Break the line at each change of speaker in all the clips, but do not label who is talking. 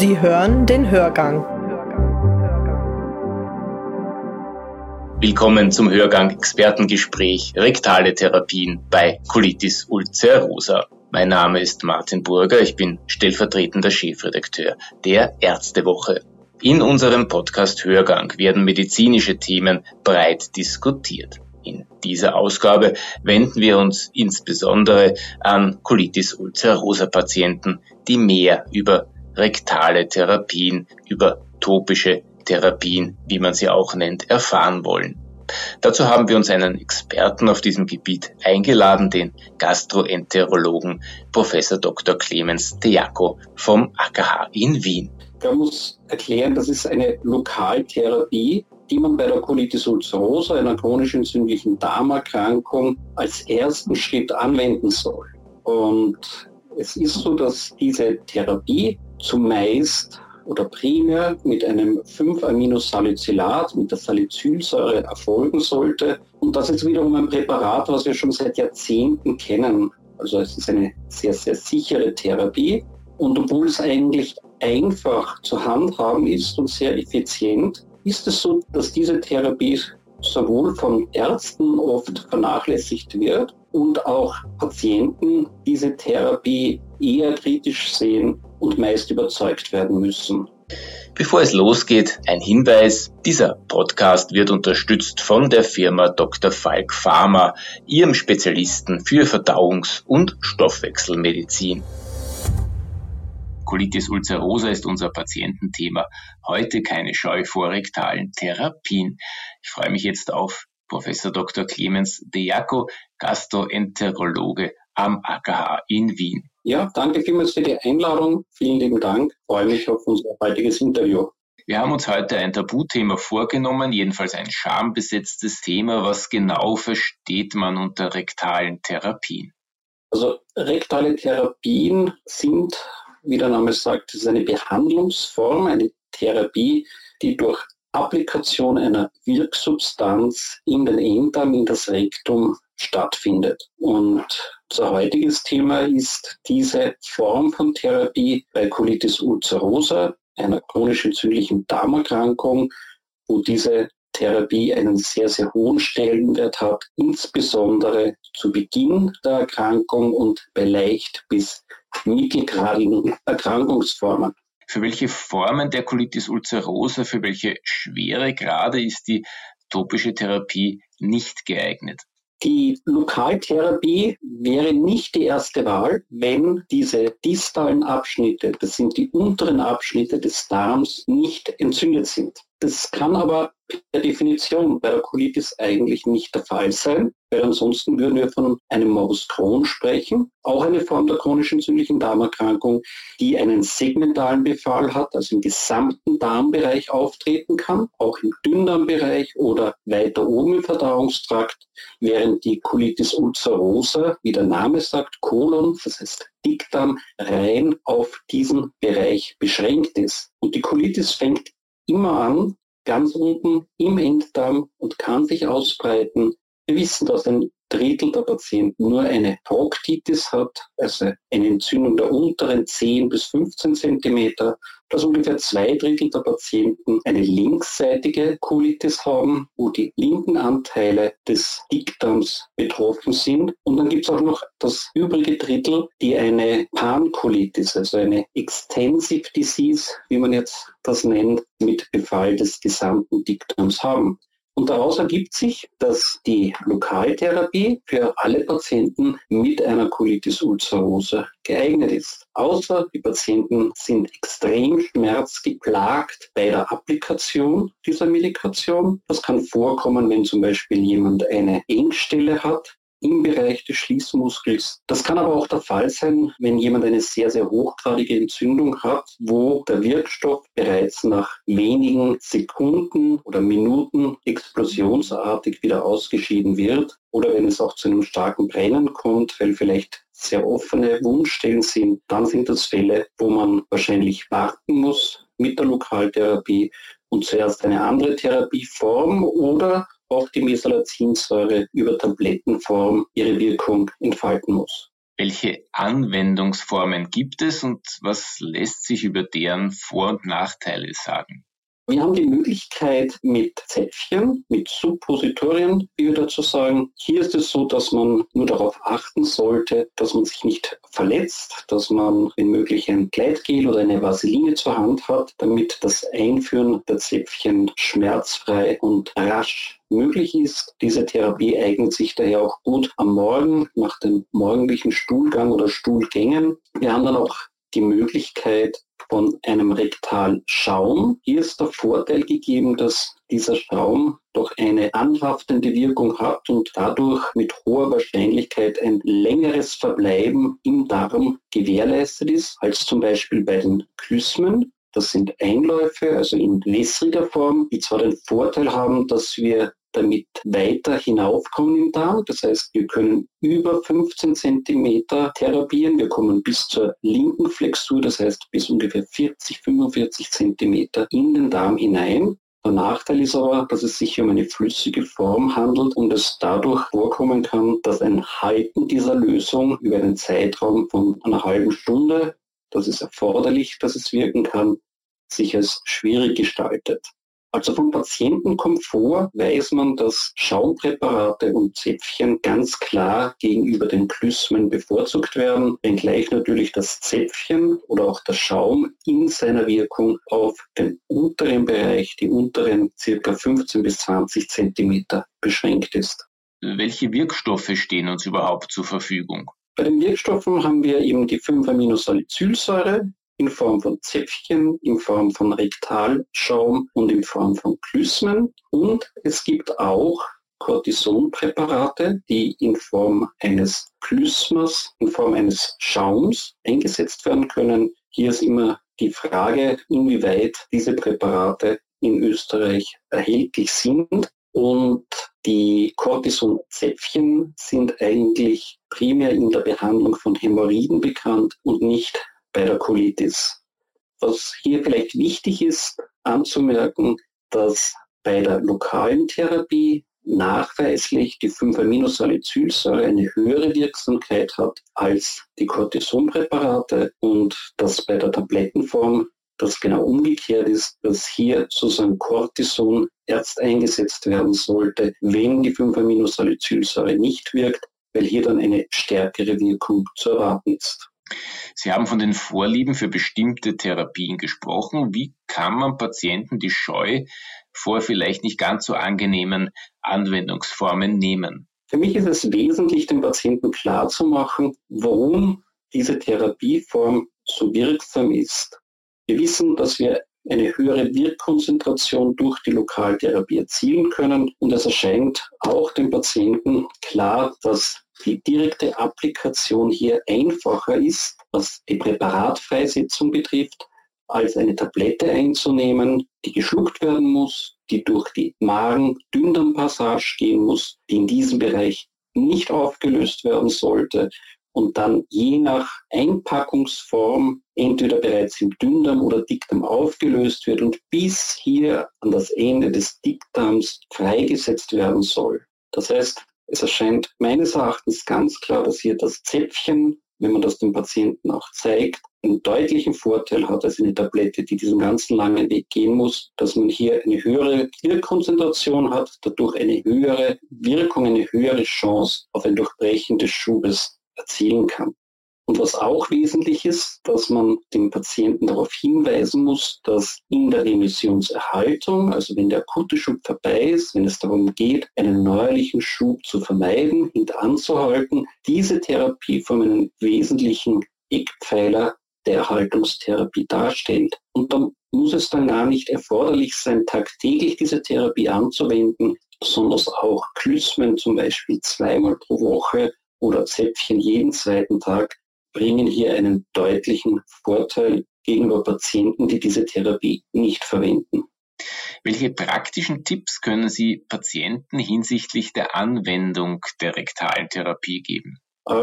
Sie hören den Hörgang.
Willkommen zum Hörgang Expertengespräch Rektale Therapien bei Colitis ulcerosa. Mein Name ist Martin Burger, ich bin stellvertretender Chefredakteur der Ärztewoche. In unserem Podcast Hörgang werden medizinische Themen breit diskutiert. In dieser Ausgabe wenden wir uns insbesondere an Colitis ulcerosa Patienten, die mehr über rektale Therapien, über topische Therapien, wie man sie auch nennt, erfahren wollen. Dazu haben wir uns einen Experten auf diesem Gebiet eingeladen, den Gastroenterologen Professor Dr. Clemens Dejaco vom AKH in Wien.
Man muss erklären, das ist eine Lokaltherapie, die man bei der Colitis ulcerosa, einer chronisch entzündlichen Darmerkrankung, als ersten Schritt anwenden soll. Und es ist so, dass diese Therapie zumeist oder primär mit einem 5-Aminosalicylat, mit der Salicylsäure erfolgen sollte. Und das ist wiederum ein Präparat, was wir schon seit Jahrzehnten kennen. Also es ist eine sehr, sehr sichere Therapie. Und obwohl es eigentlich einfach zu handhaben ist und sehr effizient, ist es so, dass diese Therapie sowohl von Ärzten oft vernachlässigt wird und auch Patienten diese Therapie eher kritisch sehen und meist überzeugt werden müssen.
Bevor es losgeht, ein Hinweis. Dieser Podcast wird unterstützt von der Firma Dr. Falk Pharma, ihrem Spezialisten für Verdauungs- und Stoffwechselmedizin. Colitis ulcerosa ist unser Patiententhema. Heute keine Scheu vor rektalen Therapien. Ich freue mich jetzt auf Professor Dr. Clemens Dejaco, Gastroenterologe am AKH in Wien.
Ja, danke vielmals für die Einladung. Vielen lieben Dank. Ich freue mich auf unser heutiges Interview.
Wir haben uns heute ein Tabuthema vorgenommen, jedenfalls ein schambesetztes Thema. Was genau versteht man unter rektalen Therapien?
Also rektale Therapien sind, wie der Name sagt, ist eine Behandlungsform, eine Therapie, die durch Applikation einer Wirksubstanz in den Enddarm, in das Rektum stattfindet. Und unser heutiges Thema ist diese Form von Therapie bei Colitis ulcerosa, einer chronisch entzündlichen Darmerkrankung, wo diese Therapie einen sehr, sehr hohen Stellenwert hat, insbesondere zu Beginn der Erkrankung und bei leicht bis mittelgradigen Erkrankungsformen.
Für welche Formen der Colitis ulcerosa, für welche schwere Grade ist die topische Therapie nicht geeignet?
Die Lokaltherapie wäre nicht die erste Wahl, wenn diese distalen Abschnitte, das sind die unteren Abschnitte des Darms, nicht entzündet sind. Das kann aber per Definition bei der Colitis eigentlich nicht der Fall sein, weil ansonsten würden wir von einem Morbus Crohn sprechen, auch eine Form der chronisch entzündlichen Darmerkrankung, die einen segmentalen Befall hat, also im gesamten Darmbereich auftreten kann, auch im Dünndarmbereich oder weiter oben im Verdauungstrakt, während die Colitis ulcerosa, wie der Name sagt, Kolon, das heißt Dickdarm, rein auf diesen Bereich beschränkt ist. Und die Colitis fängt immer an, ganz unten im Enddarm und kann sich ausbreiten. Wir wissen, dass ein Drittel der Patienten nur eine Proktitis hat, also eine Entzündung der unteren 10 bis 15 Zentimeter, dass ungefähr zwei Drittel der Patienten eine linksseitige Colitis haben, wo die linken Anteile des Dickdarms betroffen sind. Und dann gibt es auch noch das übrige Drittel, die eine Pancolitis, also eine Extensive Disease, wie man jetzt das nennt, mit Befall des gesamten Dickdarms haben. Und daraus ergibt sich, dass die Lokaltherapie für alle Patienten mit einer Colitis ulcerosa geeignet ist. Außer die Patienten sind extrem schmerzgeplagt bei der Applikation dieser Medikation. Das kann vorkommen, wenn zum Beispiel jemand eine Engstelle hat, im Bereich des Schließmuskels. Das kann aber auch der Fall sein, wenn jemand eine sehr, sehr hochgradige Entzündung hat, wo der Wirkstoff bereits nach wenigen Sekunden oder Minuten explosionsartig wieder ausgeschieden wird oder wenn es auch zu einem starken Brennen kommt, weil vielleicht sehr offene Wundstellen sind, dann sind das Fälle, wo man wahrscheinlich warten muss mit der Lokaltherapie und zuerst eine andere Therapieform oder auch die Mesalacinsäure über Tablettenform ihre Wirkung entfalten muss.
Welche Anwendungsformen gibt es und was lässt sich über deren Vor- und Nachteile sagen?
Wir haben die Möglichkeit mit Zäpfchen, mit Suppositorien, wie wir dazu sagen. Hier ist es so, dass man nur darauf achten sollte, dass man sich nicht verletzt, dass man wenn möglich ein Gleitgel oder eine Vaseline zur Hand hat, damit das Einführen der Zäpfchen schmerzfrei und rasch möglich ist. Diese Therapie eignet sich daher auch gut am Morgen nach dem morgendlichen Stuhlgang oder Stuhlgängen. Wir haben dann auch die Möglichkeit von einem Rektalschaum. Hier ist der Vorteil gegeben, dass dieser Schaum doch eine anhaftende Wirkung hat und dadurch mit hoher Wahrscheinlichkeit ein längeres Verbleiben im Darm gewährleistet ist, als zum Beispiel bei den Klysmen. Das sind Einläufe, also in wässriger Form, die zwar den Vorteil haben, dass wir damit weiter hinaufkommen im Darm. Das heißt, wir können über 15 Zentimeter therapieren. Wir kommen bis zur linken Flexur, das heißt bis ungefähr 40, 45 Zentimeter in den Darm hinein. Der Nachteil ist aber, dass es sich um eine flüssige Form handelt und es dadurch vorkommen kann, dass ein Halten dieser Lösung über einen Zeitraum von einer halben Stunde, das ist erforderlich, dass es wirken kann, sich als schwierig gestaltet. Also vom Patientenkomfort weiß man, dass Schaumpräparate und Zäpfchen ganz klar gegenüber den Klysmen bevorzugt werden, wenngleich natürlich das Zäpfchen oder auch der Schaum in seiner Wirkung auf den unteren Bereich, die unteren circa 15 bis 20 Zentimeter beschränkt ist.
Welche Wirkstoffe stehen uns überhaupt zur Verfügung?
Bei den Wirkstoffen haben wir eben die 5-Aminosalicylsäure, in Form von Zäpfchen, in Form von Rektalschaum und in Form von Klysmen. Und es gibt auch Cortisonpräparate, die in Form eines Klysmas, in Form eines Schaums eingesetzt werden können. Hier ist immer die Frage, inwieweit diese Präparate in Österreich erhältlich sind. Und die Cortisonzäpfchen sind eigentlich primär in der Behandlung von Hämorrhoiden bekannt und nicht bei der Colitis. Was hier vielleicht wichtig ist anzumerken, dass bei der lokalen Therapie nachweislich die 5-Aminosalicylsäure eine höhere Wirksamkeit hat als die Cortisonpräparate und dass bei der Tablettenform das genau umgekehrt ist, dass hier sozusagen Cortison erst eingesetzt werden sollte, wenn die 5-Aminosalicylsäure nicht wirkt, weil hier dann eine stärkere Wirkung zu erwarten ist.
Sie haben von den Vorlieben für bestimmte Therapien gesprochen. Wie kann man Patienten die Scheu vor vielleicht nicht ganz so angenehmen Anwendungsformen nehmen?
Für mich ist es wesentlich, den Patienten klarzumachen, warum diese Therapieform so wirksam ist. Wir wissen, dass wir eine höhere Wirkkonzentration durch die Lokaltherapie erzielen können und es erscheint auch dem Patienten klar, dass die direkte Applikation hier einfacher ist, was die Präparatfreisetzung betrifft, als eine Tablette einzunehmen, die geschluckt werden muss, die durch die Magen-Dünndarmpassage gehen muss, die in diesem Bereich nicht aufgelöst werden sollte und dann je nach Einpackungsform entweder bereits im Dünndarm oder Dickdarm aufgelöst wird und bis hier an das Ende des Dickdarms freigesetzt werden soll. Das heißt, es erscheint meines Erachtens ganz klar, dass hier das Zäpfchen, wenn man das dem Patienten auch zeigt, einen deutlichen Vorteil hat als eine Tablette, die diesen ganzen langen Weg gehen muss, dass man hier eine höhere Wirkkonzentration hat, dadurch eine höhere Wirkung, eine höhere Chance auf ein Durchbrechen des Schubes erzielen kann. Und was auch wesentlich ist, dass man den Patienten darauf hinweisen muss, dass in der Remissionserhaltung, also wenn der akute Schub vorbei ist, wenn es darum geht, einen neuerlichen Schub zu vermeiden, hinteranzuhalten, diese Therapie von einem wesentlichen Eckpfeiler der Erhaltungstherapie darstellt. Und dann muss es dann gar nicht erforderlich sein, tagtäglich diese Therapie anzuwenden, sondern auch Klysmen zum Beispiel zweimal pro Woche oder Zäpfchen jeden zweiten Tag bringen hier einen deutlichen Vorteil gegenüber Patienten, die diese Therapie nicht verwenden.
Welche praktischen Tipps können Sie Patienten hinsichtlich der Anwendung der rektalen Therapie geben?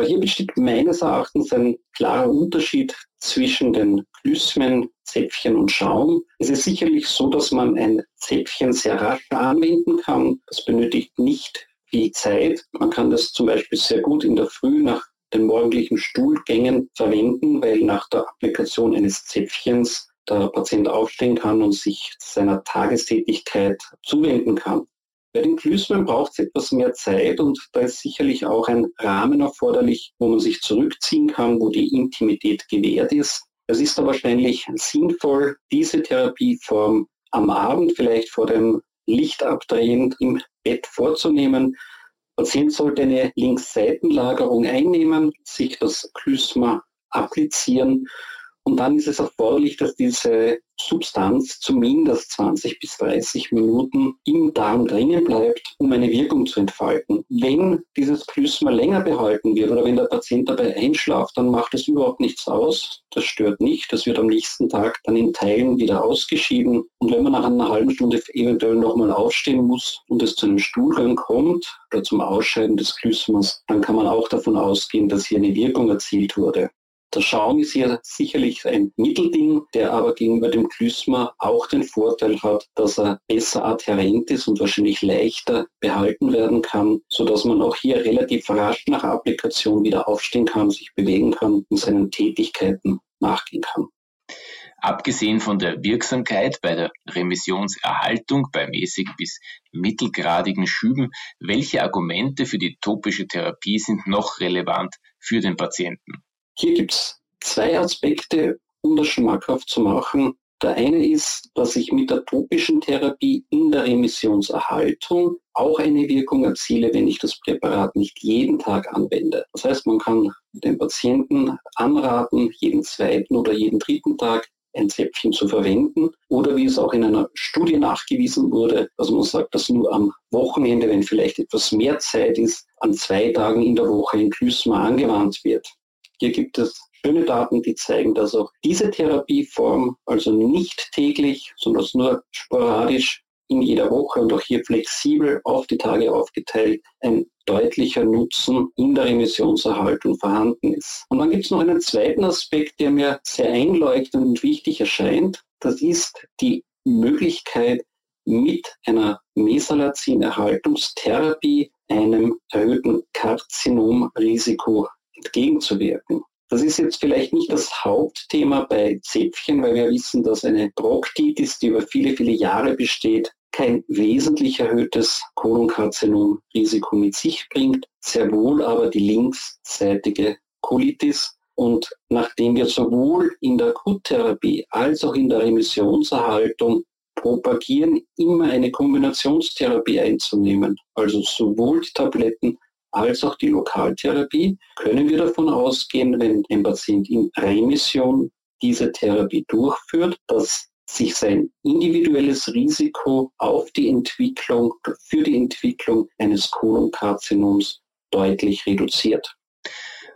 Hier besteht meines Erachtens ein klarer Unterschied zwischen den Klysmen, Zäpfchen und Schaum. Es ist sicherlich so, dass man ein Zäpfchen sehr rasch anwenden kann. Das benötigt nicht viel Zeit. Man kann das zum Beispiel sehr gut in der Früh nach den morgendlichen Stuhlgängen verwenden, weil nach der Applikation eines Zäpfchens der Patient aufstehen kann und sich seiner Tagestätigkeit zuwenden kann. Bei den Klüsmen braucht es etwas mehr Zeit und da ist sicherlich auch ein Rahmen erforderlich, wo man sich zurückziehen kann, wo die Intimität gewährt ist. Es ist da wahrscheinlich sinnvoll, diese Therapieform am Abend vielleicht vor dem Lichtabdrehen im Bett vorzunehmen. Patient sollte eine Linksseitenlagerung einnehmen, sich das Klysma applizieren und dann ist es erforderlich, dass diese Substanz zumindest 20 bis 30 Minuten im Darm drinnen bleibt, um eine Wirkung zu entfalten. Wenn dieses Klysma länger behalten wird oder wenn der Patient dabei einschlaft, dann macht es überhaupt nichts aus. Das stört nicht. Das wird am nächsten Tag dann in Teilen wieder ausgeschieden. Und wenn man nach einer halben Stunde eventuell nochmal aufstehen muss und es zu einem Stuhlgang kommt oder zum Ausscheiden des Klysmas, dann kann man auch davon ausgehen, dass hier eine Wirkung erzielt wurde. Der Schaum ist hier sicherlich ein Mittelding, der aber gegenüber dem Klysma auch den Vorteil hat, dass er besser adherent ist und wahrscheinlich leichter behalten werden kann, sodass man auch hier relativ rasch nach Applikation wieder aufstehen kann, sich bewegen kann und seinen Tätigkeiten nachgehen kann.
Abgesehen von der Wirksamkeit bei der Remissionserhaltung bei mäßig bis mittelgradigen Schüben, welche Argumente für die topische Therapie sind noch relevant für den Patienten?
Hier gibt es zwei Aspekte, um das schmackhaft zu machen. Der eine ist, dass ich mit der topischen Therapie in der Remissionserhaltung auch eine Wirkung erziele, wenn ich das Präparat nicht jeden Tag anwende. Das heißt, man kann den Patienten anraten, jeden zweiten oder jeden dritten Tag ein Zäpfchen zu verwenden oder wie es auch in einer Studie nachgewiesen wurde, dass man sagt, dass nur am Wochenende, wenn vielleicht etwas mehr Zeit ist, an zwei Tagen in der Woche ein Klysma angewandt wird. Hier gibt es schöne Daten, die zeigen, dass auch diese Therapieform, also nicht täglich, sondern nur sporadisch in jeder Woche und auch hier flexibel auf die Tage aufgeteilt, ein deutlicher Nutzen in der Emissionserhaltung vorhanden ist. Und dann gibt es noch einen zweiten Aspekt, der mir sehr einleuchtend und wichtig erscheint. Das ist die Möglichkeit, mit einer Mesalazin-Erhaltungstherapie einem erhöhten Karzinomrisiko entgegenzuwirken. Das ist jetzt vielleicht nicht das Hauptthema bei Zäpfchen, weil wir wissen, dass eine Proktitis, die über viele, viele Jahre besteht, kein wesentlich erhöhtes Kolonkarzinomrisiko mit sich bringt, sehr wohl aber die linksseitige Colitis. Und nachdem wir sowohl in der Akuttherapie als auch in der Remissionserhaltung propagieren, immer eine Kombinationstherapie einzunehmen, also sowohl die Tabletten als auch die Lokaltherapie, können wir davon ausgehen, wenn ein Patient in Remission diese Therapie durchführt, dass sich sein individuelles Risiko auf die Entwicklung, für die Entwicklung eines Kolonkarbinoms deutlich reduziert.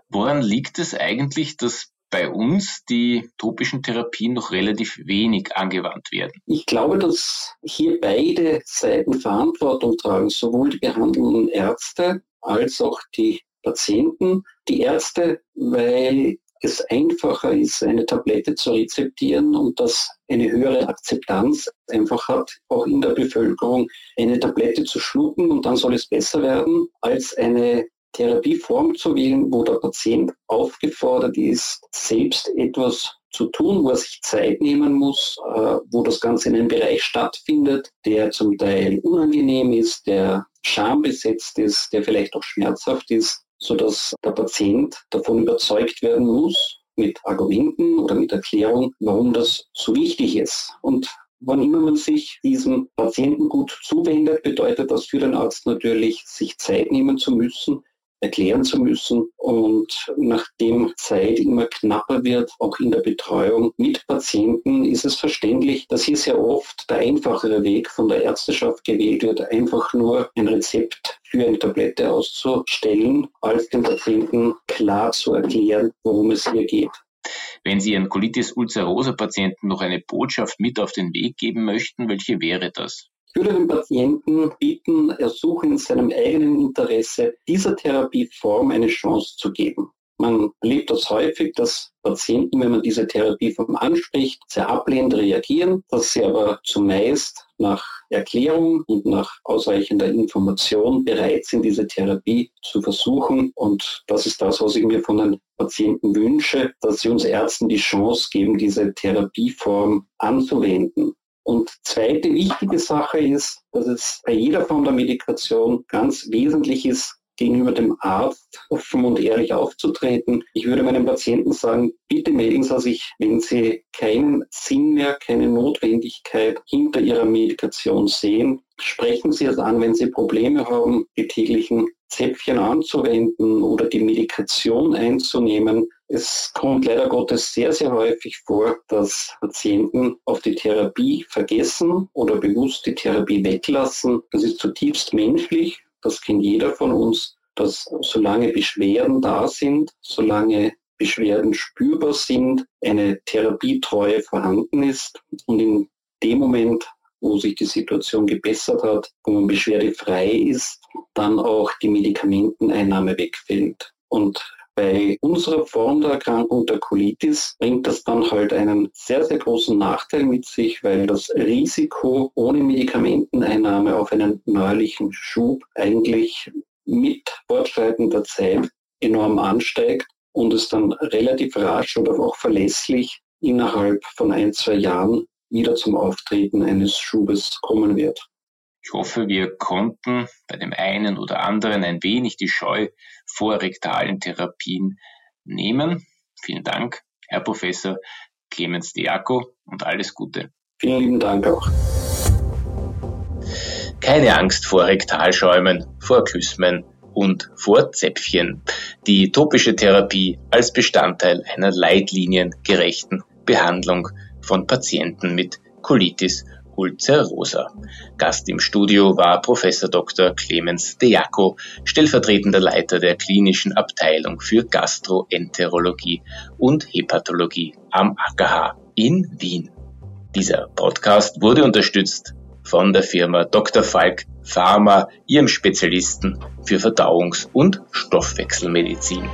Woran liegt es eigentlich, dass bei uns die topischen Therapien noch relativ wenig angewandt werden?
Ich glaube, dass hier beide Seiten Verantwortung tragen, sowohl die behandelnden Ärzte als auch die Patienten, die Ärzte, weil es einfacher ist, eine Tablette zu rezeptieren und das eine höhere Akzeptanz einfach hat, auch in der Bevölkerung, eine Tablette zu schlucken und dann soll es besser werden, als eine Therapieform zu wählen, wo der Patient aufgefordert ist, selbst etwas zu tun, wo er sich Zeit nehmen muss, äh, wo das Ganze in einem Bereich stattfindet, der zum Teil unangenehm ist, der schambesetzt ist, der vielleicht auch schmerzhaft ist, sodass der Patient davon überzeugt werden muss, mit Argumenten oder mit Erklärung, warum das so wichtig ist. Und wann immer man sich diesem Patienten gut zuwendet, bedeutet das für den Arzt natürlich, sich Zeit nehmen zu müssen, erklären zu müssen. Und nachdem Zeit immer knapper wird, auch in der Betreuung mit Patienten, ist es verständlich, dass hier sehr oft der einfachere Weg von der Ärzteschaft gewählt wird, einfach nur ein Rezept für eine Tablette auszustellen, als dem Patienten klar zu erklären, worum es hier geht.
Wenn Sie Ihren Colitis ulcerosa Patienten noch eine Botschaft mit auf den Weg geben möchten, welche wäre das?
Ich würde dem Patienten bieten, er suche in seinem eigenen Interesse, dieser Therapieform eine Chance zu geben. Man erlebt das häufig, dass Patienten, wenn man diese Therapieform anspricht, sehr ablehnend reagieren, dass sie aber zumeist nach Erklärung und nach ausreichender Information bereit sind, diese Therapie zu versuchen. Und das ist das, was ich mir von den Patienten wünsche, dass sie uns Ärzten die Chance geben, diese Therapieform anzuwenden. Und zweite wichtige Sache ist, dass es bei jeder Form der Medikation ganz wesentlich ist, gegenüber dem Arzt offen und ehrlich aufzutreten. Ich würde meinen Patienten sagen, bitte melden Sie sich, wenn Sie keinen Sinn mehr, keine Notwendigkeit hinter Ihrer Medikation sehen. Sprechen Sie es an, wenn Sie Probleme haben, die täglichen Zäpfchen anzuwenden oder die Medikation einzunehmen. Es kommt leider Gottes sehr, sehr häufig vor, dass Patienten auf die Therapie vergessen oder bewusst die Therapie weglassen. Das ist zutiefst menschlich das kennt jeder von uns, dass solange Beschwerden da sind, solange Beschwerden spürbar sind, eine Therapietreue vorhanden ist und in dem Moment, wo sich die Situation gebessert hat, wo man beschwerdefrei ist, dann auch die Medikamenteneinnahme wegfällt. Und bei unserer Form der Erkrankung der Colitis bringt das dann halt einen sehr, sehr großen Nachteil mit sich, weil das Risiko ohne Medikamenteneinnahme auf einen neuerlichen Schub eigentlich mit fortschreitender Zeit enorm ansteigt und es dann relativ rasch oder auch verlässlich innerhalb von ein, zwei Jahren wieder zum Auftreten eines Schubes kommen wird.
Ich hoffe, wir konnten bei dem einen oder anderen ein wenig die Scheu vor rektalen Therapien nehmen. Vielen Dank, Herr Professor Clemens Diaco und alles Gute.
Vielen lieben Dank auch.
Keine Angst vor Rektalschäumen, vor Kysmen und vor Zäpfchen. Die topische Therapie als Bestandteil einer leitliniengerechten Behandlung von Patienten mit Colitis ulcerosa. Gast im Studio war Professor Dr. Clemens Dejaco, stellvertretender Leiter der klinischen Abteilung für Gastroenterologie und Hepatologie am AKH in Wien. Dieser Podcast wurde unterstützt von der Firma Dr. Falk Pharma, ihrem Spezialisten für Verdauungs- und Stoffwechselmedizin.